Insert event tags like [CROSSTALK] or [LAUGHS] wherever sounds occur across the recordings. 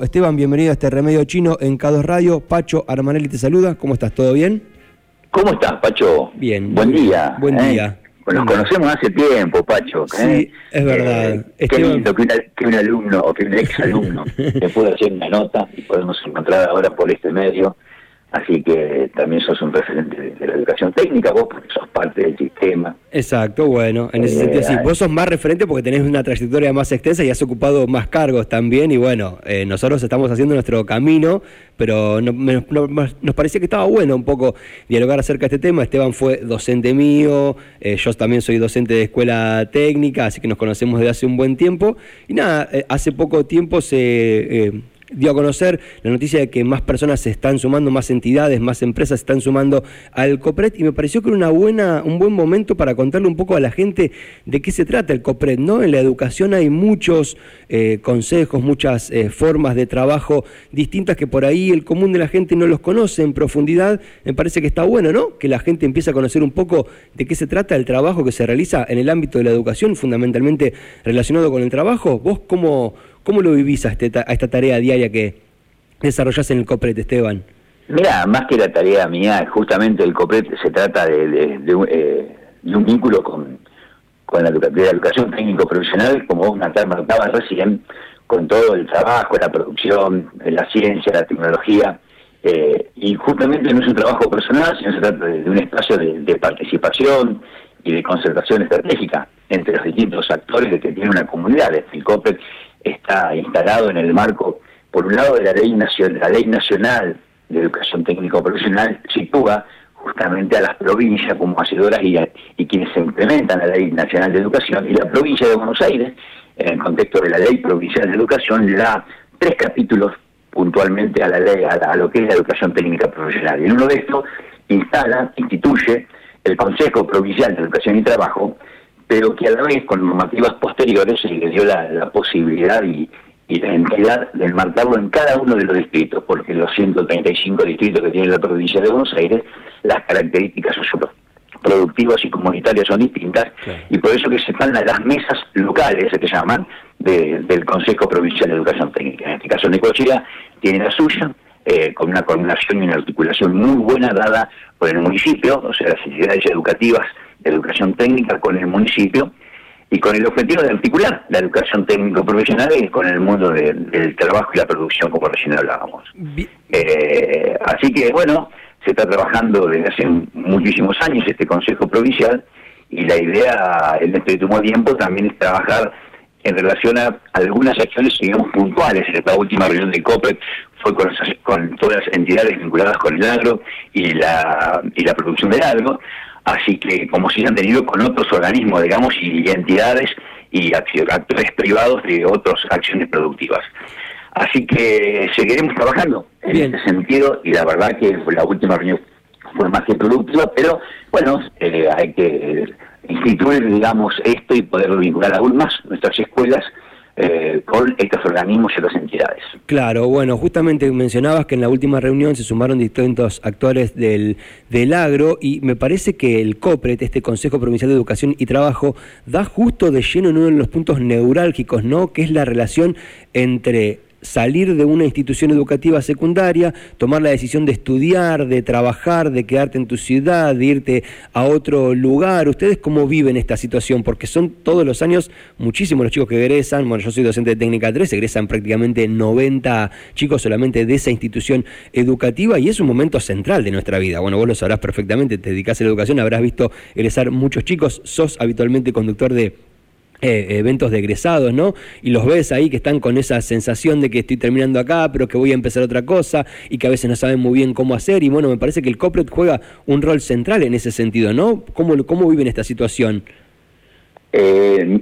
Esteban, bienvenido a este Remedio Chino en K2 Radio. Pacho Armanelli te saluda. ¿Cómo estás? ¿Todo bien? ¿Cómo estás, Pacho? Bien. Buen día. Buen ¿eh? día. Nos conocemos hace tiempo, Pacho. Sí, ¿eh? es verdad. Eh, qué lindo que, una- que un alumno o que un ex alumno [LAUGHS] te pueda hacer una nota y podemos encontrar ahora por este medio. Así que también sos un referente de, de la educación técnica, vos porque sos parte del sistema. Exacto, bueno, en ese Eh, sentido sí. Vos sos más referente porque tenés una trayectoria más extensa y has ocupado más cargos también. Y bueno, eh, nosotros estamos haciendo nuestro camino, pero no- me- no- nos parecía que estaba bueno un poco dialogar acerca de este tema. Esteban fue docente mío, eh, yo también soy docente de escuela técnica, así que nos conocemos desde hace un buen tiempo. Y nada, hace poco tiempo se... dio a conocer la noticia de que más personas se están sumando, más entidades, más empresas se están sumando al COPRED y me pareció que era una buena, un buen momento para contarle un poco a la gente de qué se trata el COPRED, ¿no? En la educación hay muchos eh, consejos, muchas eh, formas de trabajo distintas que por ahí el común de la gente no los conoce en profundidad. Me parece que está bueno, ¿no? Que la gente empiece a conocer un poco de qué se trata el trabajo que se realiza en el ámbito de la educación, fundamentalmente relacionado con el trabajo. ¿Vos cómo, cómo lo vivís a, este a esta tarea diaria que desarrollás en el COPRED, Esteban? Mira, más que la tarea mía, justamente el COPRET se trata eh, de un vínculo con, la, educación técnico-profesional, como vos marca- marcabas recién, con todo el trabajo, la producción, la ciencia, la tecnología. eh, y justamente no es un trabajo personal, sino se trata de, un espacio de, participación y de concertación estratégica entre los distintos actores que tiene una comunidad. El COPRET está instalado en el marco, por un lado, de la ley, nacion- la ley nacional de educación técnico profesional, sitúa justamente a las provincias como hacedoras y, a- y quienes se implementan la ley nacional de educación y la provincia de Buenos Aires, en el contexto de la ley provincial de educación, le da tres capítulos puntualmente a la ley, a, a lo que es la educación técnica profesional. Y en uno de estos instala, instituye el Consejo Provincial de Educación y Trabajo, pero que a la vez con normativas posteriores se le dio la, la posibilidad y, y la entidad de enmarcarlo en cada uno de los distritos, porque los 135 distritos que tiene la provincia de Buenos Aires, las características socioproductivas y comunitarias son distintas, y por eso que se están las mesas locales, que se llaman, de- del Consejo Provincial de Educación Técnica. En este caso, Necochea tiene la suya, eh, con una coordinación y una articulación muy buena dada por el municipio, o sea, las entidades educativas de educación técnica con el municipio, y con el objetivo de articular la educación técnico-profesional con el mundo de- del trabajo y la producción, como recién hablábamos. Eh, así que, bueno, se está trabajando desde hace muchísimos años este Consejo Provincial y la idea en este último tiempo también es trabajar en relación a algunas acciones, digamos, puntuales. En esta última reunión de COPEC fue con, con todas las entidades vinculadas con el agro y la, y la producción del agro, así que como si se han tenido con otros organismos, digamos, y, entidades y actores privados de otras acciones productivas. Así que seguiremos trabajando en Bien. este sentido y la verdad que la última reunión fue más que productiva, pero bueno, eh, hay que instituir, digamos, esto y poder vincular aún más nuestras escuelas eh, con estos organismos y otras entidades. Claro, bueno, justamente mencionabas que en la última reunión se sumaron distintos actores del, del agro y me parece que el COPRET, este Consejo Provincial de Educación y Trabajo, da justo de lleno en uno de los puntos neurálgicos, ¿no? Que es la relación entre salir de una institución educativa secundaria, tomar la decisión de estudiar, de trabajar, de quedarte en tu ciudad, de irte a otro lugar. ¿Ustedes cómo viven esta situación? Porque son todos los años muchísimos los chicos que egresan. Bueno, yo soy docente de técnica 3, egresan prácticamente 90 chicos solamente de esa institución educativa y es un momento central de nuestra vida. Bueno, vos lo sabrás perfectamente, te dedicás a la educación, habrás visto egresar muchos chicos, sos habitualmente conductor de eh, eventos de egresados, ¿no? Y los ves ahí que están con esa sensación de que estoy terminando acá, pero que voy a empezar otra cosa y que a veces no saben muy bien cómo hacer. Y bueno, me parece que el COPRET juega un rol central en ese sentido, ¿no? ¿Cómo, cómo viven esta situación? Eh,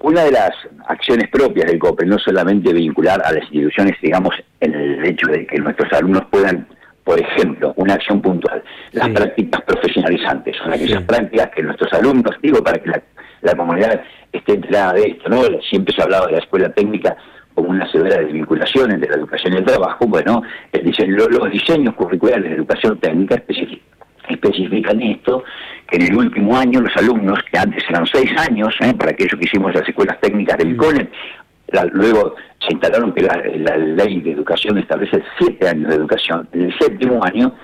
una de las acciones propias del COPRE, no solamente vincular a las instituciones, digamos, en el hecho de que nuestros alumnos puedan, por ejemplo, una acción puntual, las Sí. prácticas profesionalizantes, son aquellas Sí. prácticas que nuestros alumnos, digo, para que la, la comunidad esté enterada de esto, ¿no? Siempre se ha hablado de la escuela técnica como una severa desvinculación entre la educación y el trabajo, bueno, el diseño- lo- los diseños curriculares de educación técnica especifi- especifican esto, que en el último año los alumnos, que antes eran seis años, ¿eh? para aquellos que hicimos las escuelas técnicas del CONET, luego se instalaron que la, ley de educación establece siete años de educación. En el séptimo año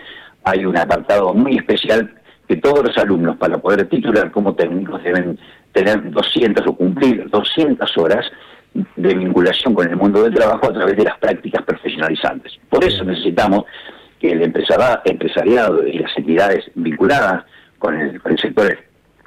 hay un apartado muy especial que todos los alumnos para poder titular como técnicos deben tener 200 o cumplir 200 horas de vinculación con el mundo del trabajo a través de las prácticas profesionalizantes. Por eso necesitamos que el empresariado y las entidades vinculadas con el, con el sector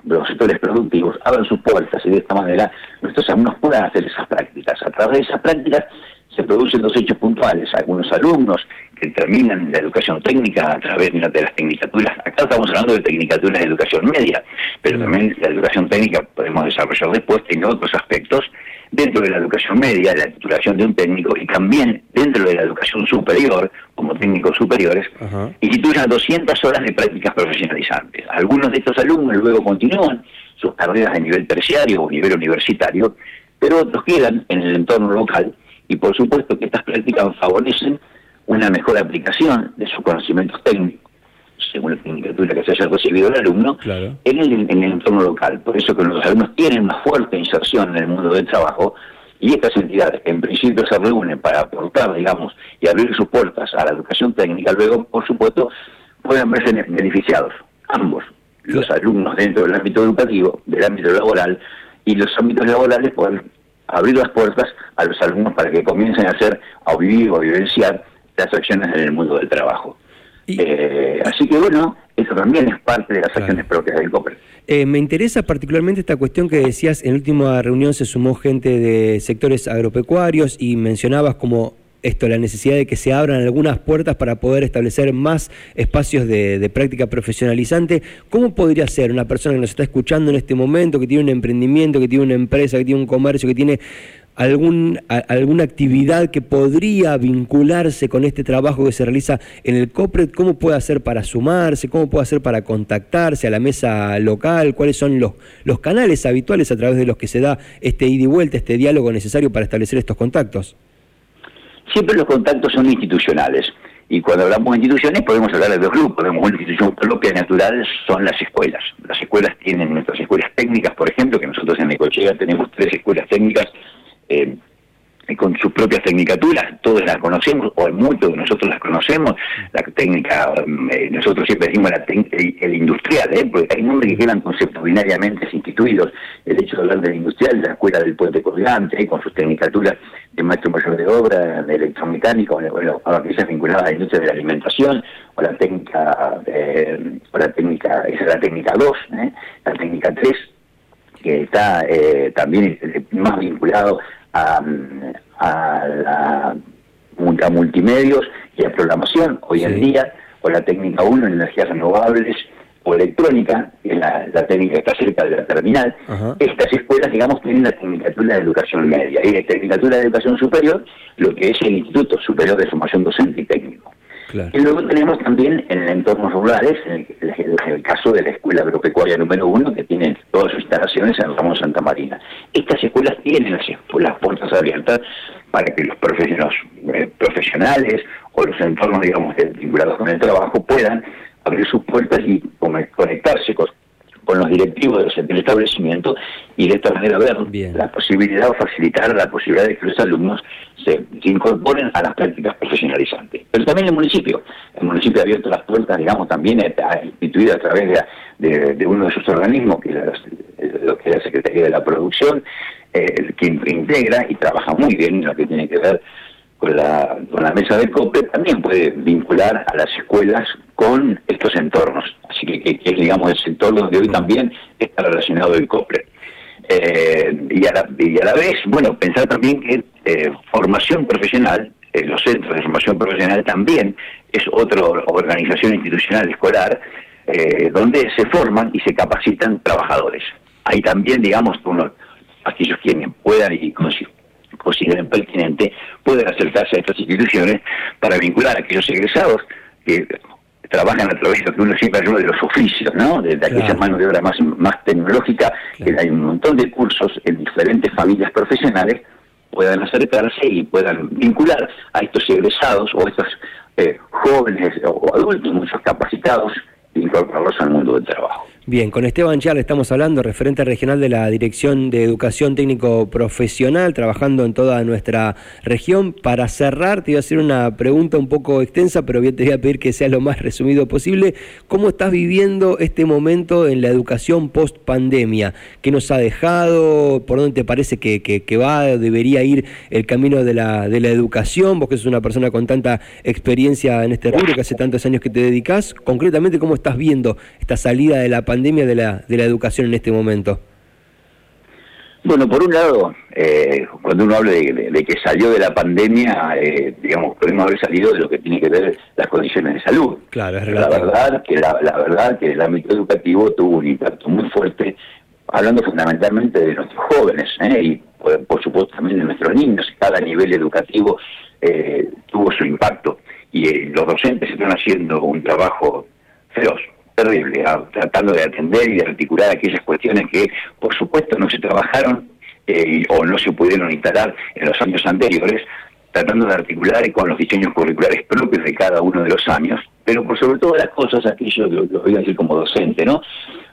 los sectores productivos abran sus puertas y de esta manera nuestros alumnos puedan hacer esas prácticas. A través de esas prácticas se producen dos hechos puntuales. Algunos alumnos que terminan la educación técnica a través de las tecnicaturas, acá estamos hablando de tecnicaturas de educación media, pero también la educación técnica podemos desarrollar después, tiene otros aspectos dentro de la educación media, la titulación de un técnico y también dentro de la educación superior, como técnicos superiores, instituyan 200 horas de prácticas profesionalizantes. Algunos de estos alumnos luego continúan sus carreras a nivel terciario o nivel universitario, pero otros quedan en el entorno local y por supuesto que estas prácticas favorecen una mejor aplicación de sus conocimientos técnicos según la tecnicatura que se haya recibido el alumno, en, el, en el entorno local. Por eso que los alumnos tienen una fuerte inserción en el mundo del trabajo y estas entidades que en principio se reúnen para aportar, digamos, y abrir sus puertas a la educación técnica, luego, por supuesto, pueden verse beneficiados, ambos, los alumnos dentro del ámbito educativo, del ámbito laboral, y los ámbitos laborales pueden abrir las puertas a los alumnos para que comiencen a hacer, a vivir o vivenciar las acciones en el mundo del trabajo. Eh, así que bueno, eso también es parte de las acciones propias del COPRE. Eh, me interesa particularmente esta cuestión que decías, en la última reunión se sumó gente de sectores agropecuarios y mencionabas como esto, la necesidad de que se abran algunas puertas para poder establecer más espacios de, práctica profesionalizante. ¿Cómo podría ser una persona que nos está escuchando en este momento, que tiene un emprendimiento, que tiene una empresa, que tiene un comercio, que tiene algún, alguna actividad que podría vincularse con este trabajo que se realiza en el COPRED, ¿cómo puede hacer para sumarse? ¿Cómo puede hacer para contactarse a la mesa local? ¿Cuáles son los, los canales habituales a través de los que se da este ida y vuelta, este diálogo necesario para establecer estos contactos? Siempre los contactos son institucionales. Y cuando hablamos de instituciones podemos hablar de dos grupos. Una institución propia natural son las escuelas. Las escuelas tienen nuestras escuelas técnicas, por ejemplo, que nosotros en Necochea tenemos tres escuelas técnicas eh, con sus propias tecnicaturas, todos las conocemos, o muchos de nosotros las conocemos, la técnica, eh, nosotros siempre decimos la el, industrial, ¿eh? porque hay nombres que quedan conceptualmente instituidos, el hecho de hablar del industrial, la escuela del puente colgante, con sus tecnicaturas de maestro mayor de obra, de electromecánico, bueno, aquellas vinculadas a la industria de la alimentación, o la técnica, o la técnica, esa es la técnica 2, la técnica 3, que está también más vinculado a, a la a multimedios y a programación. Hoy en día, o la técnica 1 en energías renovables o electrónica, que la, técnica está cerca de la terminal, estas escuelas, digamos, tienen la Tecnicatura de Educación Media. Y la Tecnicatura de Educación Superior, lo que es el Instituto Superior de Formación Docente y Técnico. Y luego tenemos también en entornos rurales, en el, caso de la Escuela Agropecuaria número uno, que tiene todas sus instalaciones en Ramón Santa Marina. Estas escuelas tienen las, puertas abiertas para que los profesionales, eh, profesionales o los entornos, digamos, vinculados con el trabajo puedan abrir sus puertas y conectarse con con los directivos del establecimiento y de esta manera ver la posibilidad o facilitar la posibilidad de que los alumnos se, incorporen a las prácticas profesionalizantes. Pero también el municipio, el municipio ha abierto las puertas, digamos, también ha instituido a través de, uno de sus organismos, que es lo que es la Secretaría de la Producción, eh, que integra y trabaja muy bien en lo que tiene que ver con la, con la mesa de COPE, también puede vincular a las escuelas con estos entornos. Así que, que, digamos, el sector donde hoy también está relacionado el COPRE. Eh, y, a la, y a la vez, bueno, pensar también que eh, formación profesional, eh, los centros de formación profesional también es otra organización institucional escolar donde se forman y se capacitan trabajadores. Hay también, digamos, uno, aquellos quienes puedan y consideren pertinente, pueden acercarse a estas instituciones para vincular a aquellos egresados que trabajan a través de lo que uno siempre habla de los oficios, ¿no? De, aquella mano de obra más, más tecnológica, que hay un montón de cursos en diferentes familias profesionales, puedan acercarse y puedan vincular a estos egresados o estos eh, jóvenes o adultos, muchos capacitados, e incorporarlos al mundo del trabajo. Bien, con Esteban Char estamos hablando, referente regional de la Dirección de Educación Técnico Profesional, trabajando en toda nuestra región. Para cerrar, te iba a hacer una pregunta un poco extensa, pero bien te voy a pedir que sea lo más resumido posible. ¿Cómo estás viviendo este momento en la educación post pandemia? ¿Qué nos ha dejado? ¿Por dónde te parece que, que, va, debería ir el camino de la, de la educación? Vos que sos una persona con tanta experiencia en este rubro, que hace tantos años que te dedicas, concretamente, ¿cómo estás viendo esta salida de la pandemia? Pandemia de la, de la educación en este momento? Bueno, por un lado, eh, cuando uno habla de, que salió de la pandemia, eh, digamos, podemos haber salido de lo que tiene que ver las condiciones de salud. Claro, es la verdad que la, verdad que el ámbito educativo tuvo un impacto muy fuerte, hablando fundamentalmente de nuestros jóvenes ¿eh? y por, supuesto también de nuestros niños. Cada nivel educativo tuvo su impacto y los docentes están haciendo un trabajo feroz terrible, tratando de atender y de articular aquellas cuestiones que, por supuesto, no se trabajaron eh, o no se pudieron instalar en los años anteriores, tratando de articular con los diseños curriculares propios de cada uno de los años, pero por sobre todo las cosas, aquello lo, lo voy a decir como docente, ¿no?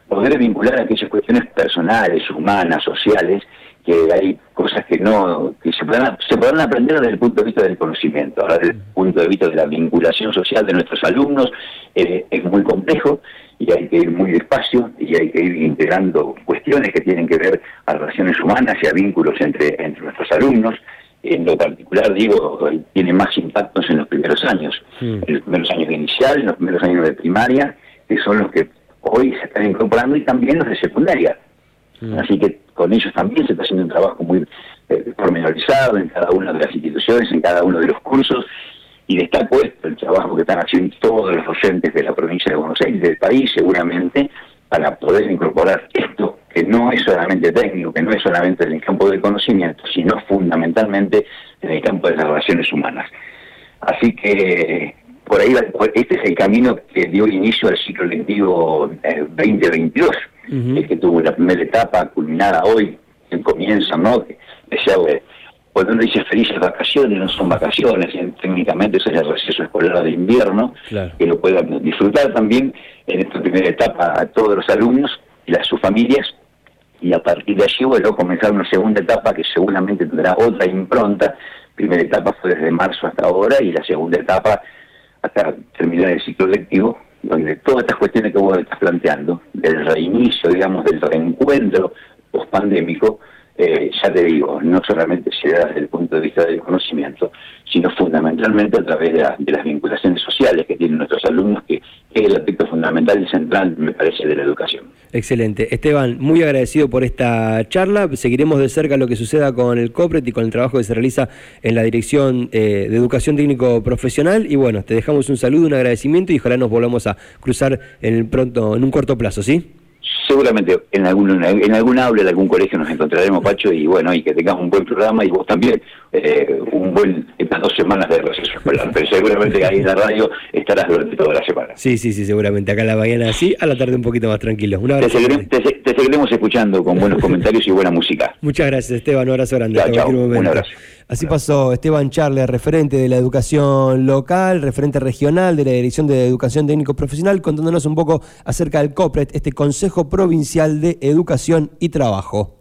Poder vincular aquellas cuestiones personales, humanas, sociales, que hay cosas que no que se se podrán aprender desde el punto de vista del conocimiento ahora desde el punto de vista de la vinculación social de nuestros alumnos eh, es muy complejo y hay que ir muy despacio y hay que ir integrando cuestiones que tienen que ver a relaciones humanas y a vínculos entre entre nuestros alumnos. En lo particular digo tiene más impactos en los primeros años en los primeros años de inicial en los primeros años de primaria que son los que hoy se están incorporando y también los de secundaria. Así que con ellos también se está haciendo un trabajo muy eh, pormenorizado en cada una de las instituciones, en cada uno de los cursos, y destaco esto, el trabajo que están haciendo todos los docentes de la provincia de Buenos Aires, del país seguramente, para poder incorporar esto, que no es solamente técnico, que no es solamente en el campo del conocimiento, sino fundamentalmente en el campo de las relaciones humanas. Así que por ahí este es el camino que dio inicio al ciclo lectivo 2022. Eh, el que tuvo la primera etapa culminada hoy, el comienzo, ¿no? Que decía, cuando uno dice felices vacaciones, no son vacaciones, técnicamente es el receso escolar de invierno, que lo puedan disfrutar también en esta primera etapa a todos los alumnos y a sus familias, y a partir de allí, bueno, comenzar una segunda etapa que seguramente tendrá otra impronta. Primera etapa fue desde marzo hasta ahora y la segunda etapa hasta terminar el ciclo lectivo donde todas estas cuestiones que vos estás planteando, del reinicio, digamos, del reencuentro post-pandémico, eh, ya te digo, no solamente se da desde el punto de vista del conocimiento, sino fundamentalmente a través de, las vinculaciones sociales que tienen nuestros alumnos, que, es el aspecto fundamental y central, me parece, de la educación. Excelente. Esteban, muy agradecido por esta charla. Seguiremos de cerca lo que suceda con el COPRET y con el trabajo que se realiza en la Dirección eh, de Educación Técnico Profesional. Y bueno, te dejamos un saludo, un agradecimiento y ojalá nos volvamos a cruzar en, el pronto, en un corto plazo, ¿sí? Seguramente en algún en algún aula de algún colegio nos encontraremos, Pacho, y bueno, y que tengamos un buen programa y vos también eh, un buen estas dos semanas de receso escolar. Pero seguramente ahí en la radio estarás durante toda la semana. Sí, sí, sí, seguramente. Acá en la mañana sí, a la tarde un poquito más tranquilo. Un abrazo. Te, seguiremos escuchando con buenos [LAUGHS] comentarios y buena música. Muchas gracias, Esteban. Un abrazo grande. Un abrazo. Así pasó Esteban Charles, referente de la educación local, referente regional de la Dirección de Educación Técnico Profesional, contándonos un poco acerca del COPRET, este Consejo Provincial de Educación y Trabajo.